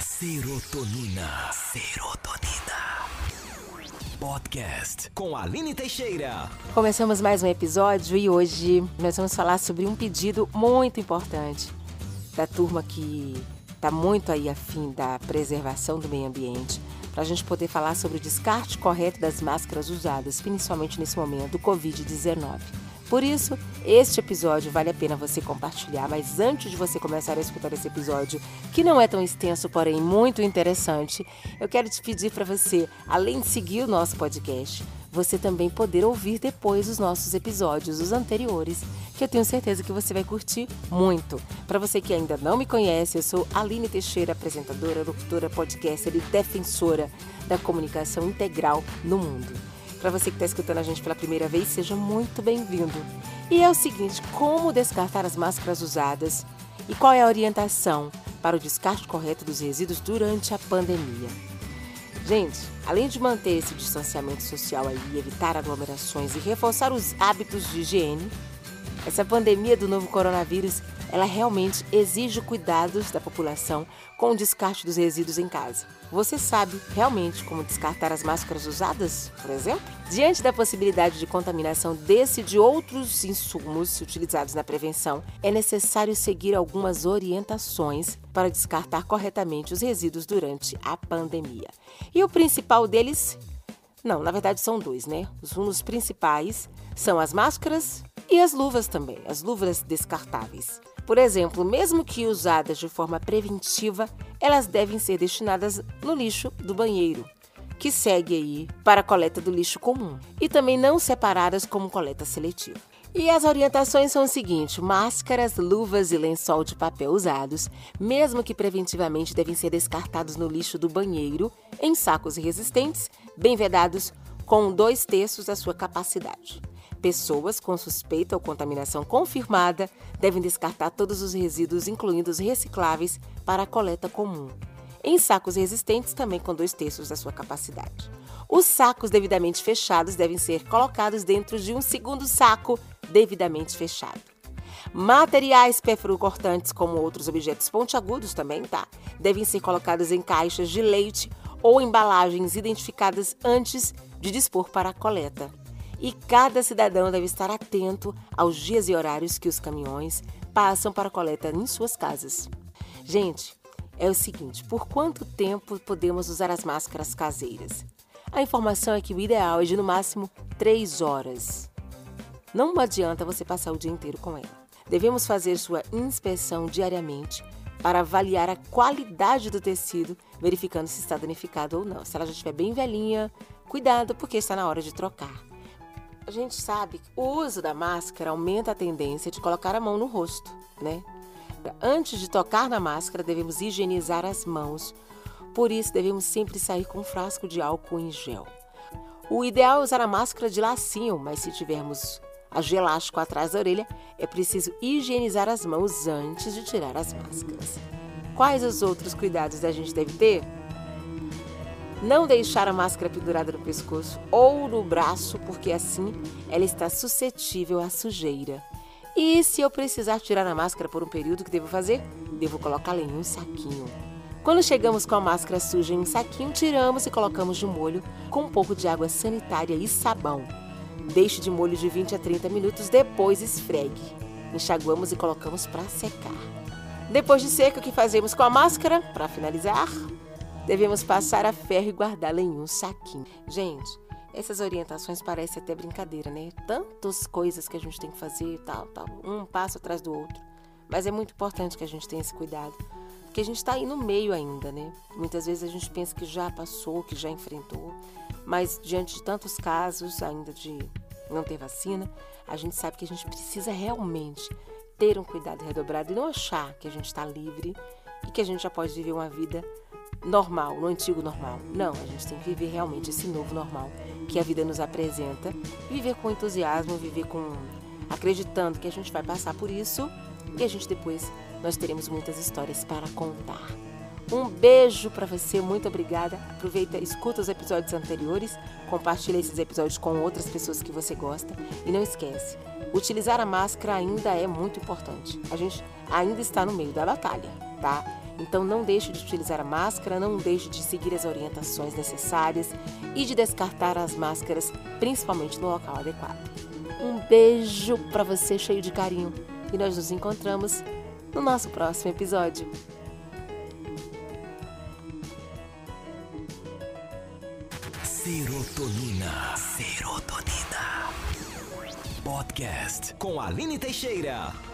Serotonina. Serotonina. Podcast com Aline Teixeira. Começamos mais um episódio e hoje nós vamos falar sobre um pedido muito importante da turma que está muito aí afim da preservação do meio ambiente, para a gente poder falar sobre o descarte correto das máscaras usadas, principalmente nesse momento do Covid-19. Por isso, este episódio vale a pena você compartilhar, mas antes de você começar a escutar esse episódio, que não é tão extenso, porém muito interessante, eu quero te pedir para você, além de seguir o nosso podcast, você também poder ouvir depois os nossos episódios, os anteriores, que eu tenho certeza que você vai curtir muito. Para você que ainda não me conhece, eu sou Aline Teixeira, apresentadora, locutora, podcaster e defensora da comunicação integral no mundo. Para você que está escutando a gente pela primeira vez, seja muito bem-vindo. E é o seguinte: como descartar as máscaras usadas e qual é a orientação para o descarte correto dos resíduos durante a pandemia? Gente, além de manter esse distanciamento social aí, evitar aglomerações e reforçar os hábitos de higiene, essa pandemia do novo coronavírus, ela realmente exige cuidados da população com o descarte dos resíduos em casa. Você sabe realmente como descartar as máscaras usadas, por exemplo? Diante da possibilidade de contaminação desse e de outros insumos utilizados na prevenção, é necessário seguir algumas orientações para descartar corretamente os resíduos durante a pandemia. E o principal deles não, na verdade são dois, né? Os rumos principais são as máscaras e as luvas também, as luvas descartáveis. Por exemplo, mesmo que usadas de forma preventiva, elas devem ser destinadas no lixo do banheiro, que segue aí para a coleta do lixo comum, e também não separadas como coleta seletiva. E as orientações são o seguinte: máscaras, luvas e lençol de papel usados, mesmo que preventivamente, devem ser descartados no lixo do banheiro em sacos resistentes, bem vedados, com dois terços da sua capacidade. Pessoas com suspeita ou contaminação confirmada devem descartar todos os resíduos, incluindo os recicláveis, para a coleta comum. Em sacos resistentes, também com dois terços da sua capacidade. Os sacos devidamente fechados devem ser colocados dentro de um segundo saco devidamente fechado. Materiais perfuro-cortantes, como outros objetos pontiagudos também, tá? Devem ser colocados em caixas de leite ou embalagens identificadas antes de dispor para a coleta e cada cidadão deve estar atento aos dias e horários que os caminhões passam para coleta em suas casas. Gente, é o seguinte: por quanto tempo podemos usar as máscaras caseiras? A informação é que o ideal é de no máximo 3 horas. Não adianta você passar o dia inteiro com ela. Devemos fazer sua inspeção diariamente para avaliar a qualidade do tecido, verificando se está danificado ou não. Se ela já estiver bem velhinha, cuidado porque está na hora de trocar. A gente sabe que o uso da máscara aumenta a tendência de colocar a mão no rosto, né? Antes de tocar na máscara, devemos higienizar as mãos. Por isso, devemos sempre sair com um frasco de álcool em gel. O ideal é usar a máscara de lacinho, mas se tivermos a gelástico atrás da orelha, é preciso higienizar as mãos antes de tirar as máscaras. Quais os outros cuidados a gente deve ter? Não deixar a máscara pendurada no pescoço ou no braço, porque assim ela está suscetível à sujeira. E se eu precisar tirar a máscara por um período, o que devo fazer? Devo colocá-la em um saquinho. Quando chegamos com a máscara suja em um saquinho, tiramos e colocamos de molho com um pouco de água sanitária e sabão. Deixe de molho de 20 a 30 minutos, depois esfregue. Enxaguamos e colocamos para secar. Depois de seca, o que fazemos com a máscara? Para finalizar, devemos passar a ferro e guardá-la em um saquinho. Gente, essas orientações parecem até brincadeira, né? Tantas coisas que a gente tem que fazer, tal, tal, um passo atrás do outro. Mas é muito importante que a gente tenha esse cuidado, porque a gente está aí no meio ainda, né? Muitas vezes a gente pensa que já passou, que já enfrentou, mas diante de tantos casos ainda de não ter vacina, a gente sabe que a gente precisa realmente ter um cuidado redobrado e não achar que a gente está livre e que a gente já pode viver uma vida normal, no antigo normal. Não, a gente tem que viver realmente esse novo normal que a vida nos apresenta. Viver com entusiasmo, viver com acreditando que a gente vai passar por isso e a gente depois nós teremos muitas histórias para contar. Um beijo para você, muito obrigada. Aproveita, escuta os episódios anteriores, compartilha esses episódios com outras pessoas que você gosta e não esquece, utilizar a máscara ainda é muito importante. A gente ainda está no meio da batalha, tá? Então não deixe de utilizar a máscara, não deixe de seguir as orientações necessárias e de descartar as máscaras, principalmente no local adequado. Um beijo para você cheio de carinho e nós nos encontramos no nosso próximo episódio. Serotonina. Serotonina. Podcast com Aline Teixeira.